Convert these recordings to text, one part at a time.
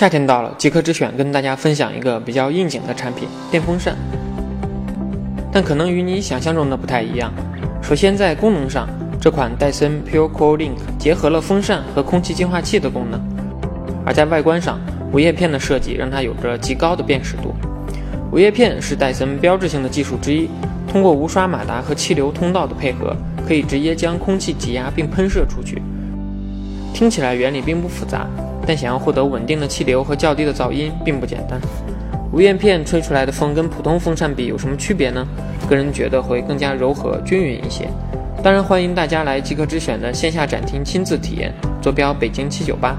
夏天到了，极客之选跟大家分享一个比较应景的产品——电风扇。但可能与你想象中的不太一样。首先，在功能上，这款戴森 PureCool Link 结合了风扇和空气净化器的功能；而在外观上，无叶片的设计让它有着极高的辨识度。无叶片是戴森标志性的技术之一，通过无刷马达和气流通道的配合，可以直接将空气挤压并喷射出去。听起来原理并不复杂。但想要获得稳定的气流和较低的噪音并不简单。无叶片吹出来的风跟普通风扇比有什么区别呢？个人觉得会更加柔和均匀一些。当然欢迎大家来极客之选的线下展厅亲自体验。坐标北京七九八。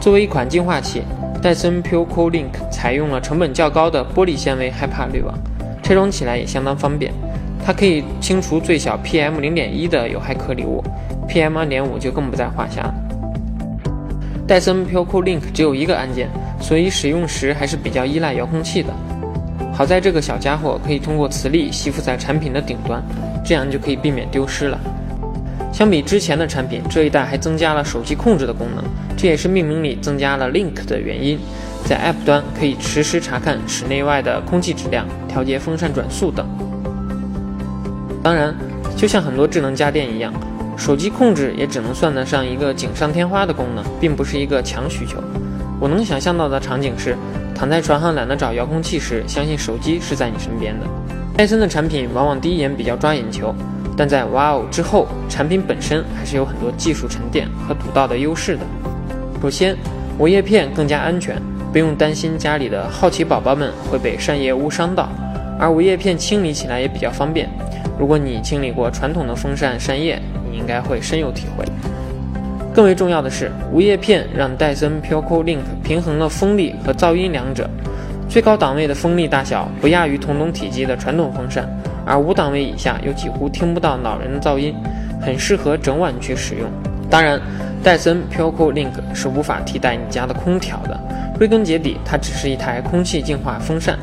作为一款净化器，戴森 PureCool Link 采用了成本较高的玻璃纤维 HEPA 滤网，拆装起来也相当方便。它可以清除最小 PM 零点一的有害颗粒物，PM 二点五就更不在话下。戴森 PureCool Link 只有一个按键，所以使用时还是比较依赖遥控器的。好在这个小家伙可以通过磁力吸附在产品的顶端，这样就可以避免丢失了。相比之前的产品，这一代还增加了手机控制的功能，这也是命名里增加了 Link 的原因。在 App 端可以实时查看室内外的空气质量、调节风扇转速等。当然，就像很多智能家电一样。手机控制也只能算得上一个锦上添花的功能，并不是一个强需求。我能想象到的场景是，躺在床上懒得找遥控器时，相信手机是在你身边的。戴森的产品往往第一眼比较抓眼球，但在哇哦之后，产品本身还是有很多技术沉淀和独到的优势的。首先，无叶片更加安全，不用担心家里的好奇宝宝们会被扇叶污伤到，而无叶片清理起来也比较方便。如果你清理过传统的风扇扇叶，你应该会深有体会。更为重要的是，无叶片让戴森 p i c o Link 平衡了风力和噪音两者。最高档位的风力大小不亚于同等体积的传统风扇，而五档位以下又几乎听不到恼人的噪音，很适合整晚去使用。当然，戴森 p i c o Link 是无法替代你家的空调的。归根结底，它只是一台空气净化风扇。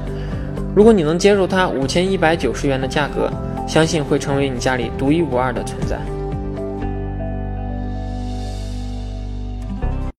如果你能接受它五千一百九十元的价格，相信会成为你家里独一无二的存在。